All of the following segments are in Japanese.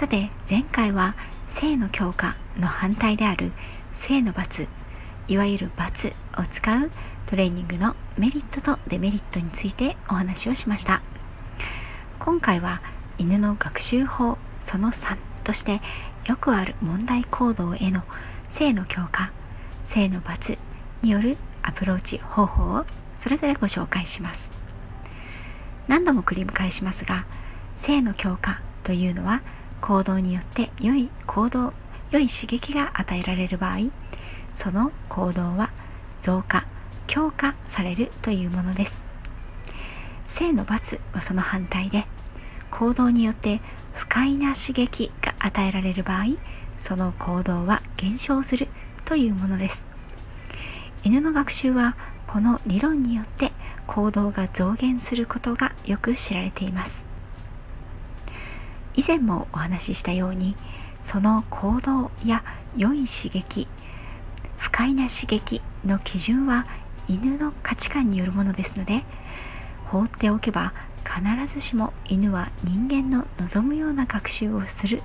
さて前回は性の強化の反対である性の罰いわゆる罰を使うトレーニングのメリットとデメリットについてお話をしました。今回は犬の学習法その3としてよくある問題行動への性の強化性の罰によるアプローチ方法をそれぞれご紹介します。何度も繰り返しますが性の強化というのは行動によって良い行動良い刺激が与えられる場合その行動は増加強化されるというものです。性の罰はその反対で行動によって不快な刺激が与えられる場合その行動は減少するというものです。犬の学習はこの理論によって行動が増減することがよく知られています。以前もお話ししたようにその行動や良い刺激不快な刺激の基準は犬の価値観によるものですので放っておけば必ずしも犬は人間の望むような学習をする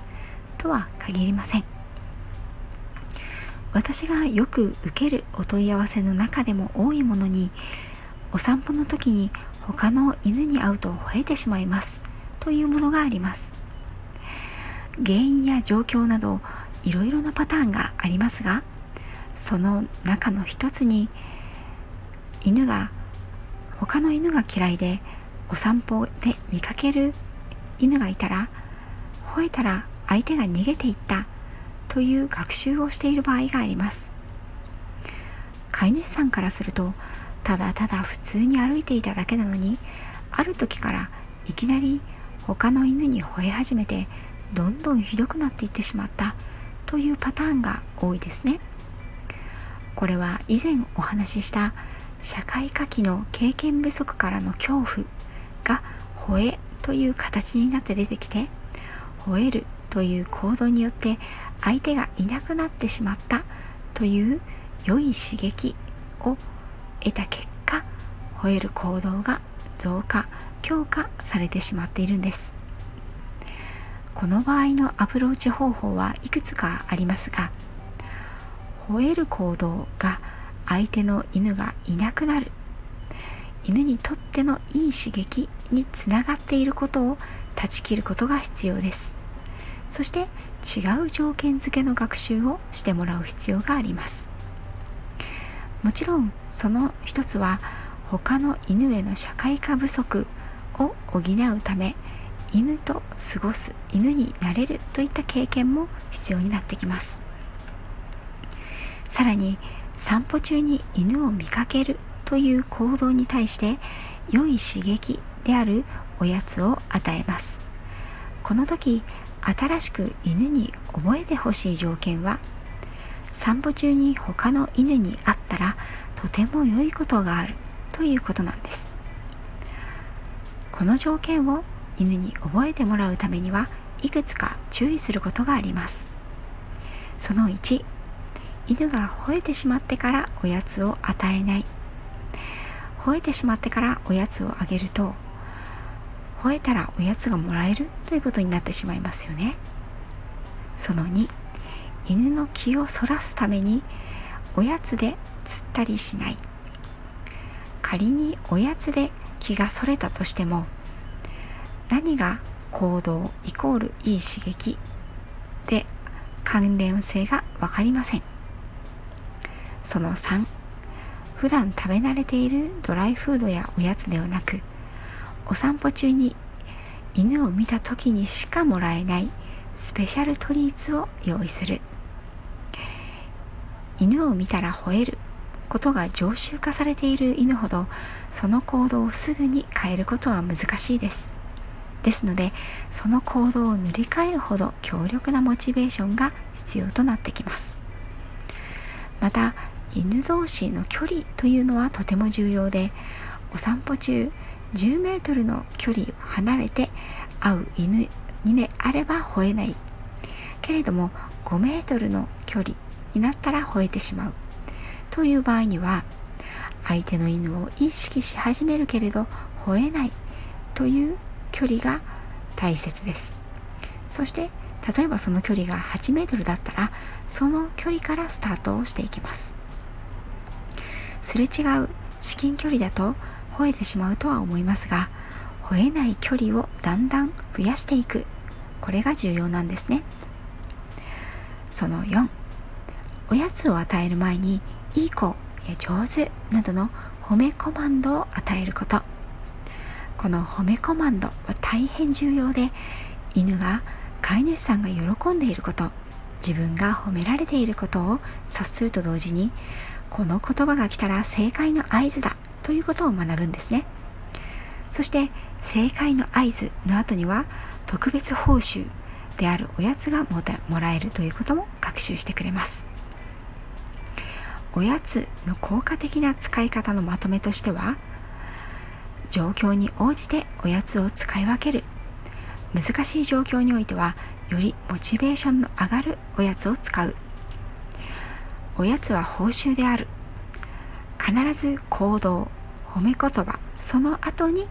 とは限りません。私がよく受けるお問い合わせの中でも多いものにお散歩の時に他の犬に会うと吠えてしまいますというものがあります。原因や状況などいろいろなパターンがありますがその中の一つに犬が他の犬が嫌いでお散歩で見かける犬がいたら吠えたら相手が逃げていったという学習をしている場合があります。飼い主さんからするとただただ普通に歩いていただけなのにある時からいきなり他の犬に吠え始めてどんどんひどくなっていってしまったというパターンが多いですね。これは以前お話しした社会科技の経験不足からの恐怖が吠えという形になって出てきて吠えるという行動によって相手がいなくなってしまったという良い刺激を得た結果吠える行動が増加強化されてしまっているんです。この場合のアプローチ方法はいくつかありますが吠える行動が相手の犬がいなくなる犬にとってのいい刺激につながっていることを断ち切ることが必要です。そして違う条件付けの学習をしてもらう必要があります。もちろんその一つは他の犬への社会化不足を補うため犬と過ごす犬になれるといった経験も必要になってきます。さらに散歩中に犬を見かけるという行動に対して良い刺激であるおやつを与えます。この時新しく犬に覚えてほしい条件は散歩中に他の犬に会ったらとても良いことがあるということなんです。この条件を犬に覚えてもらうためにはいくつか注意することがあります。その1犬が吠えてしまってからおやつを与えない。吠えてしまってからおやつをあげると吠えたらおやつがもらえるということになってしまいますよね。その2犬の気をそらすためにおやつで釣ったりしない。仮におやつで気がそれたとしても何が行動イコールいい刺激で関連性が分かりません。その3普段食べ慣れているドライフードやおやつではなくお散歩中に犬を見た時にしかもらえないスペシャルトリーツを用意する。犬を見たら吠えることが常習化されている犬ほどその行動をすぐに変えることは難しいです。ですのでその行動を塗り替えるほど強力なモチベーションが必要となってきます。また犬同士の距離というのはとても重要でお散歩中10メートルの距離を離れて会う犬にねあれば吠えない。けれども5メートルの距離になったら吠えてしまう。という場合には相手の犬を意識し始めるけれど吠えないという距離が大切です。そして例えばその距離が8メートルだったらその距離からスタートをしていきます。すれ違う至近距離だと吠えてしまうとは思いますが吠えない距離をだんだん増やしていく。これが重要なんですね。その4おやつを与える前にいい子や上手などの褒めコマンドを与えること。この褒めコマンドは大変重要で犬が飼い主さんが喜んでいること自分が褒められていることを察すると同時にこの言葉が来たら正解の合図だということを学ぶんですね。そして正解の合図の後には特別報酬であるおやつがもらえるということも学習してくれます。おやつの効果的な使い方のまとめとしては状況に応じておやつを使い分ける。難しい状況においてはよりモチベーションの上がるおやつを使う。おやつは報酬である。必ず行動褒め言葉その後に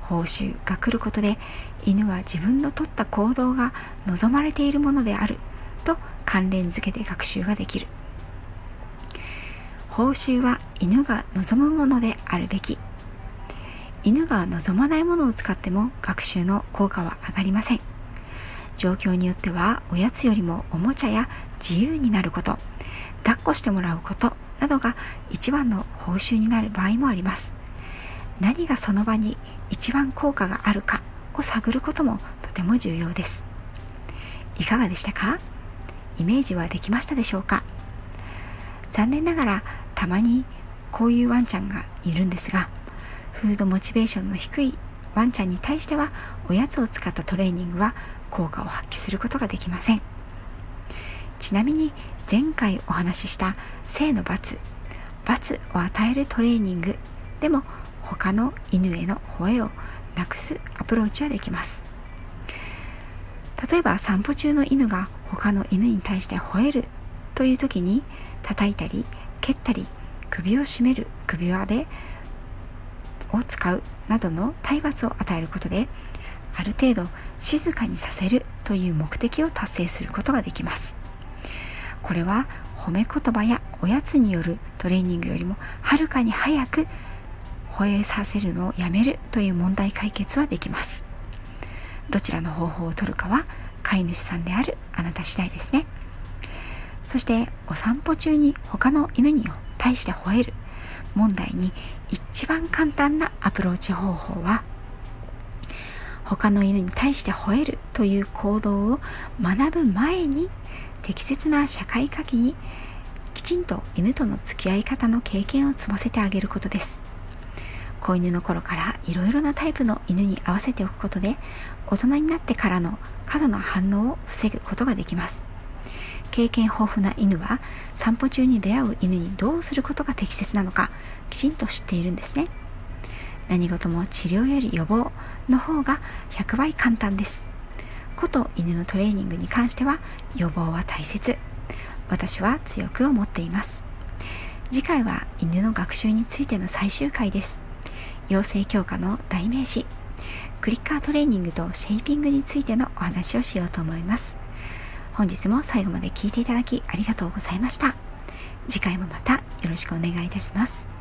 報酬が来ることで犬は自分の取った行動が望まれているものである。と関連づけて学習ができる。報酬は犬が望むものであるべき。犬が望まないものを使っても学習の効果は上がりません。状況によってはおやつよりもおもちゃや自由になること抱っこしてもらうことなどが一番の報酬になる場合もあります。何がその場に一番効果があるかを探ることもとても重要です。いかがでしたか？イメージはできましたでしょうか？残念ながらたまにこういうワンちゃんがいるんですがフードモチベーションの低いワンちゃんに対してはおやつを使ったトレーニングは効果を発揮することができません。ちなみに前回お話しした性の罰罰を与えるトレーニングでも他の犬への吠えをなくすアプローチはできます。例えば散歩中の犬が他の犬に対して吠えるという時に叩いたり蹴ったり首を絞める首輪でを使うなどの体罰を与えることである程度静かにさせるという目的を達成することができます。これは褒め言葉やおやつによるトレーニングよりもはるかに早く吠えさせるのをやめるという問題解決はできます。どちらの方法を取るかは飼い主さんであるあなた次第ですね。そしてお散歩中に他の犬に対して吠える問題に一番簡単なアプローチ方法は他の犬に対して吠えるという行動を学ぶ前に適切な社会科技にきちんと犬との付き合い方の経験を積ませてあげることです。子犬の頃からいろいろなタイプの犬に合わせておくことで大人になってからの過度な反応を防ぐことができます。経験豊富な犬は散歩中に出会う犬にどうすることが適切なのかきちんと知っているんですね。何事も治療より予防の方が100倍簡単です。こと犬のトレーニングに関しては予防は大切。私は強く思っています。次回は犬の学習についての最終回です。養成強化の代名詞。クリッカートレーニングとシェイピングについてのお話をしようと思います。本日も最後まで聞いていただきありがとうございました。次回もまたよろしくお願いいたします。